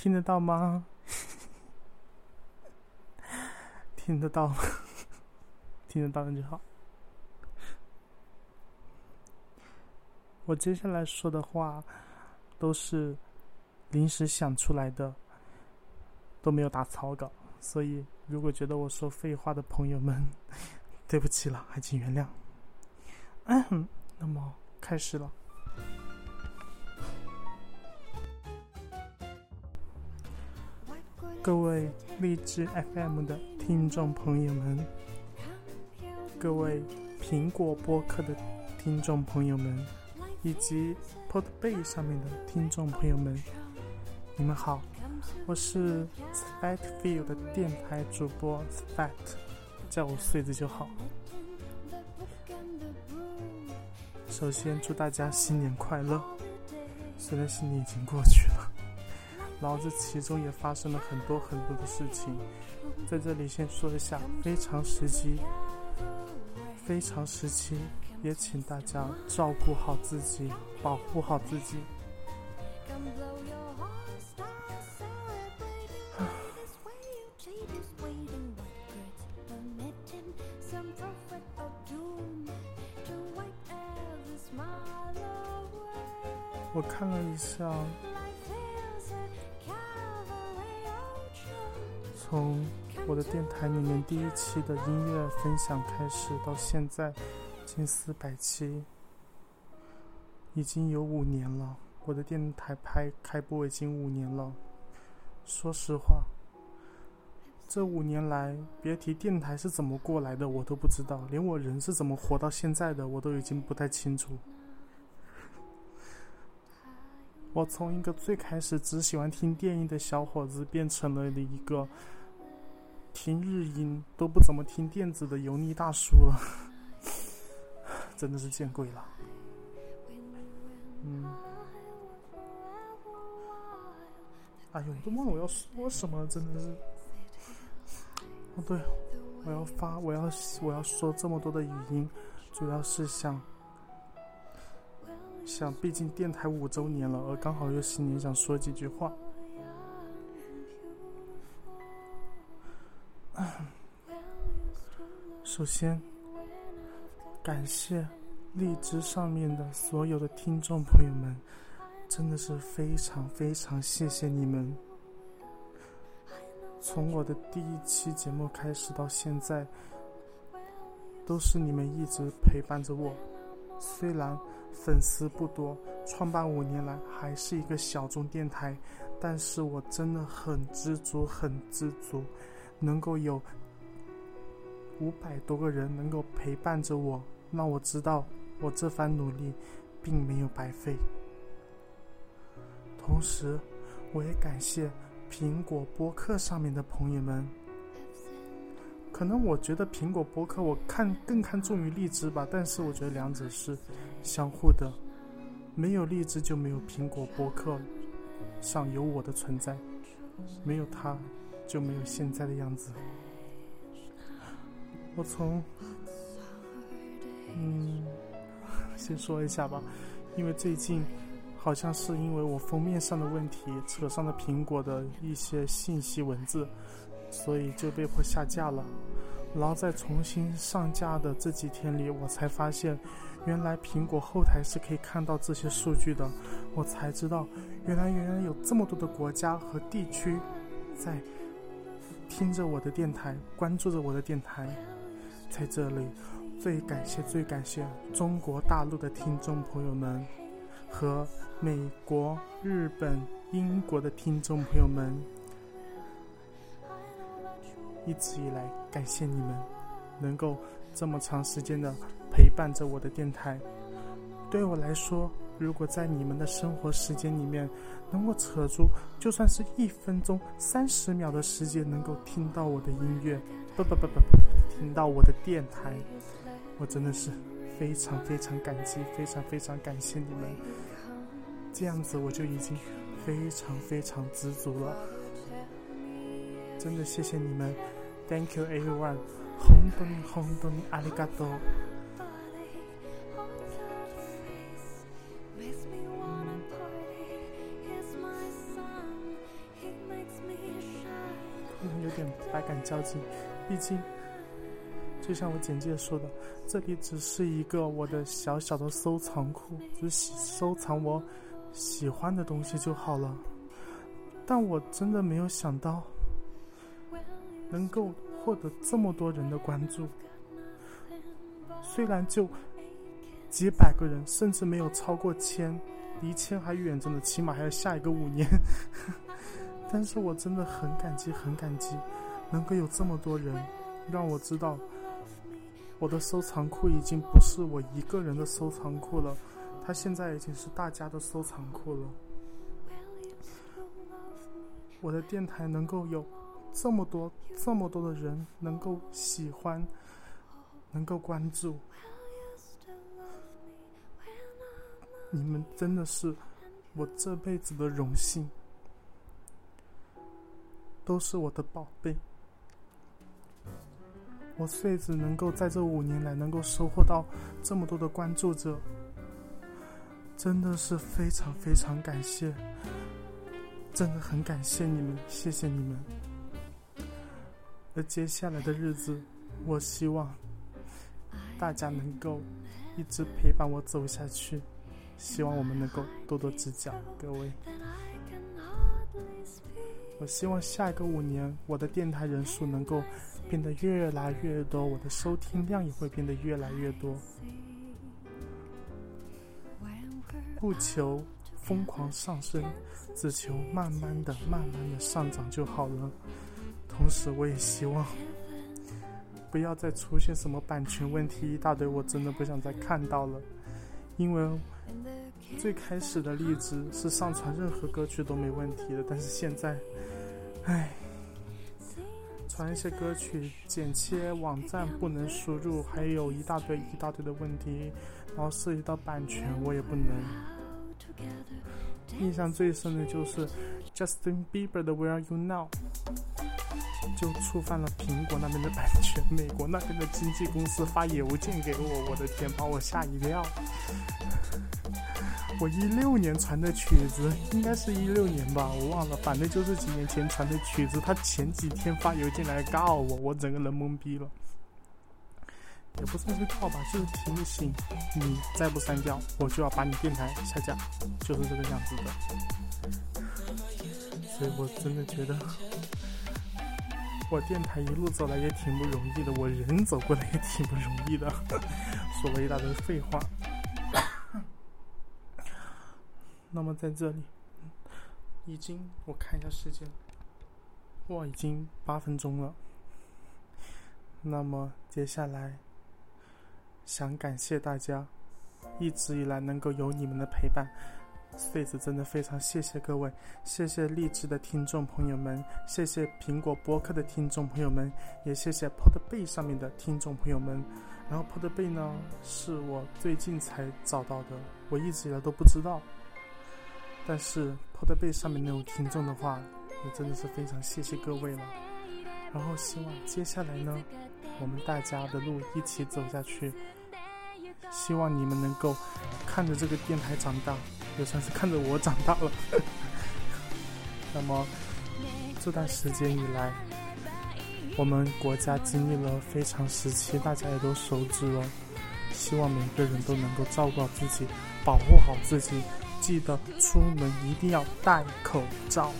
听得到吗？听得到，听得到那就好。我接下来说的话都是临时想出来的，都没有打草稿，所以如果觉得我说废话的朋友们，对不起了，还请原谅。嗯，那么开始了。各位荔枝 FM 的听众朋友们，各位苹果播客的听众朋友们，以及 Podbay 上面的听众朋友们，你们好，我是 Spatfield 的电台主播 Spat，叫我穗子就好。首先祝大家新年快乐，虽然新年已经过去了。然后这其中也发生了很多很多的事情，在这里先说一下，非常时期，非常时期，也请大家照顾好自己，保护好自己。我看了一下。从我的电台里面第一期的音乐分享开始，到现在近四百期，已经有五年了。我的电台拍开播已经五年了。说实话，这五年来，别提电台是怎么过来的，我都不知道；连我人是怎么活到现在的，我都已经不太清楚。我从一个最开始只喜欢听电音的小伙子，变成了一个。听日音都不怎么听电子的油腻大叔了，真的是见鬼了。嗯，哎呦，我都忘了我要说什么，真的是。哦，对，我要发，我要我要说这么多的语音，主要是想想，毕竟电台五周年了，而刚好又新年，想说几句话。首先，感谢荔枝上面的所有的听众朋友们，真的是非常非常谢谢你们。从我的第一期节目开始到现在，都是你们一直陪伴着我。虽然粉丝不多，创办五年来还是一个小众电台，但是我真的很知足，很知足。能够有五百多个人能够陪伴着我，让我知道我这番努力并没有白费。同时，我也感谢苹果播客上面的朋友们。可能我觉得苹果播客我看更看重于荔枝吧，但是我觉得两者是相互的，没有荔枝就没有苹果播客上有我的存在，没有它。就没有现在的样子。我从，嗯，先说一下吧，因为最近好像是因为我封面上的问题扯上了苹果的一些信息文字，所以就被迫下架了。然后在重新上架的这几天里，我才发现，原来苹果后台是可以看到这些数据的。我才知道，原来原来有这么多的国家和地区在。听着我的电台，关注着我的电台，在这里，最感谢最感谢中国大陆的听众朋友们，和美国、日本、英国的听众朋友们，一直以来感谢你们，能够这么长时间的陪伴着我的电台，对我来说。如果在你们的生活时间里面，能够扯出就算是一分钟、三十秒的时间，能够听到我的音乐，不不不不不，听到我的电台，我真的是非常非常感激，非常非常感谢你们。这样子我就已经非常非常知足了，真的谢谢你们，Thank you everyone，本当に本当にあり 百感交集。毕竟，就像我简介说的，这里只是一个我的小小的收藏库，只喜收藏我喜欢的东西就好了。但我真的没有想到，能够获得这么多人的关注。虽然就几百个人，甚至没有超过千，离千还远着呢，起码还要下一个五年。但是我真的很感激，很感激，能够有这么多人，让我知道，我的收藏库已经不是我一个人的收藏库了，它现在已经是大家的收藏库了。我的电台能够有这么多、这么多的人能够喜欢、能够关注，你们真的是我这辈子的荣幸，都是我的宝贝。我穗子能够在这五年来能够收获到这么多的关注者，真的是非常非常感谢。真的很感谢你们，谢谢你们。而接下来的日子，我希望大家能够一直陪伴我走下去，希望我们能够多多指教，各位。我希望下一个五年，我的电台人数能够变得越来越多，我的收听量也会变得越来越多。不求。疯狂上升，只求慢慢的、慢慢的上涨就好了。同时，我也希望不要再出现什么版权问题一大堆，我真的不想再看到了。因为最开始的例子是上传任何歌曲都没问题的，但是现在，唉，传一些歌曲剪切，网站不能输入，还有一大堆一大堆的问题，然后涉及到版权，我也不能。印象最深的就是 Justin Bieber 的 Where Are You Now，就触犯了苹果那边的版权，美国那边的经纪公司发邮件给我，我的天，把我吓一跳。我一六年传的曲子，应该是一六年吧，我忘了，反正就是几年前传的曲子，他前几天发邮件来告我，我整个人懵逼了。也不算是告吧，就是提醒你再不删掉，我就要把你电台下架，就是这个样子的。所以我真的觉得，我电台一路走来也挺不容易的，我人走过来也挺不容易的，说了一大堆废话。那么在这里，已经我看一下时间，哇，已经八分钟了。那么接下来。想感谢大家，一直以来能够有你们的陪伴，穗子真的非常谢谢各位，谢谢励志的听众朋友们，谢谢苹果播客的听众朋友们，也谢谢 Podbay 上面的听众朋友们。然后 Podbay 呢，是我最近才找到的，我一直以来都不知道。但是 Podbay 上面那种听众的话，也真的是非常谢谢各位了。然后希望接下来呢，我们大家的路一起走下去。希望你们能够看着这个电台长大，也算是看着我长大了。那么这段时间以来，我们国家经历了非常时期，大家也都熟知了。希望每个人都能够照顾好自己，保护好自己。记得出门一定要戴口罩，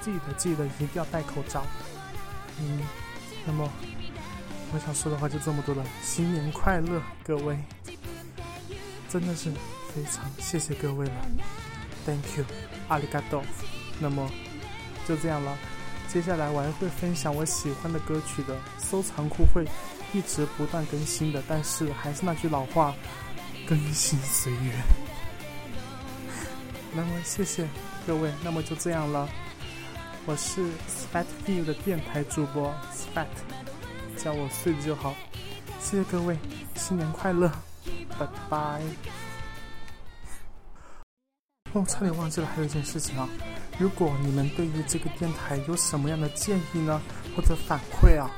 记得记得一定要戴口罩。嗯，那么。我想说的话就这么多了，新年快乐，各位！真的是非常谢谢各位了，Thank you，阿里嘎多。那么就这样了，接下来我还会分享我喜欢的歌曲的收藏库，会一直不断更新的。但是还是那句老话，更新随缘。那么谢谢各位，那么就这样了。我是 Spatfeel 的电台主播 Spat。叫我睡就好，谢谢各位，新年快乐，拜拜。哦，差点忘记了，还有一件事情啊，如果你们对于这个电台有什么样的建议呢，或者反馈啊，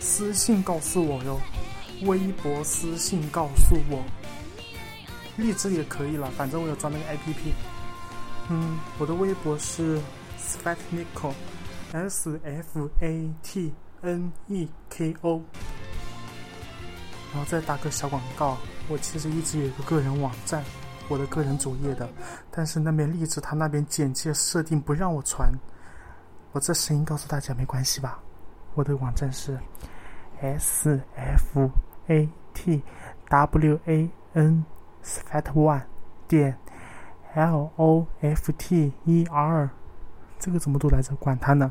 私信告诉我哟，微博私信告诉我，荔枝也可以了，反正我有装那个 APP。嗯，我的微博是 s p a t n i c o S F A T N E K O，然后再打个小广告。我其实一直有一个个人网站，我的个人主页的，但是那边励志他那边简介设定不让我传。我这声音告诉大家没关系吧？我的网站是 S F A T W A N Fat One 点 L O F T E R，这个怎么读来着？管它呢。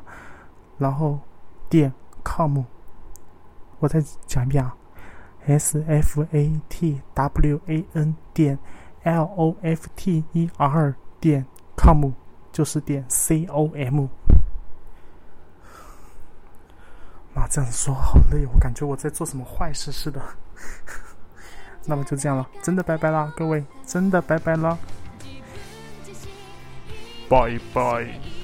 然后点 com，我再讲一遍啊，S F A T W A N 点 L O F T E R 点 com，就是点 C O M。妈，这样子说好累，我感觉我在做什么坏事似的。那么就这样了，真的拜拜啦，各位，真的拜拜了，拜拜。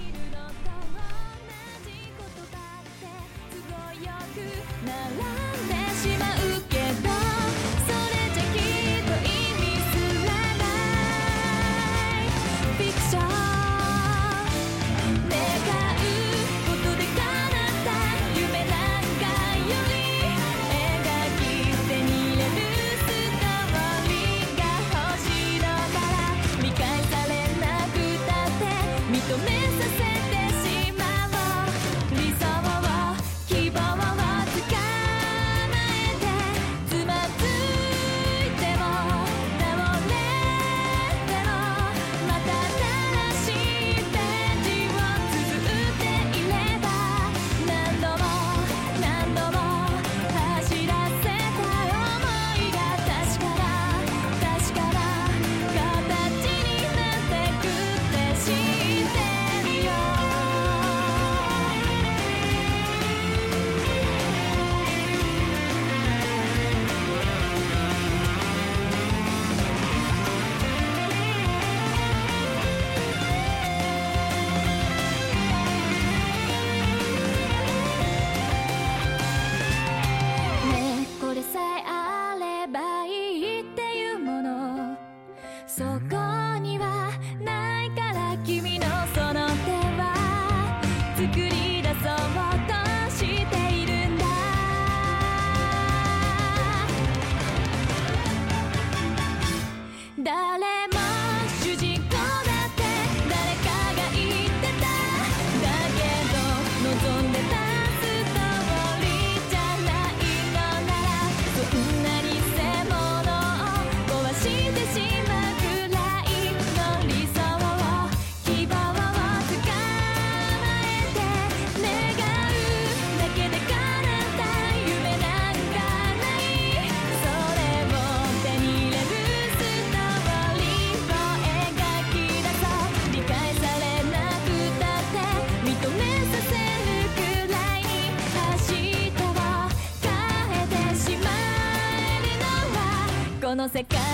se cae.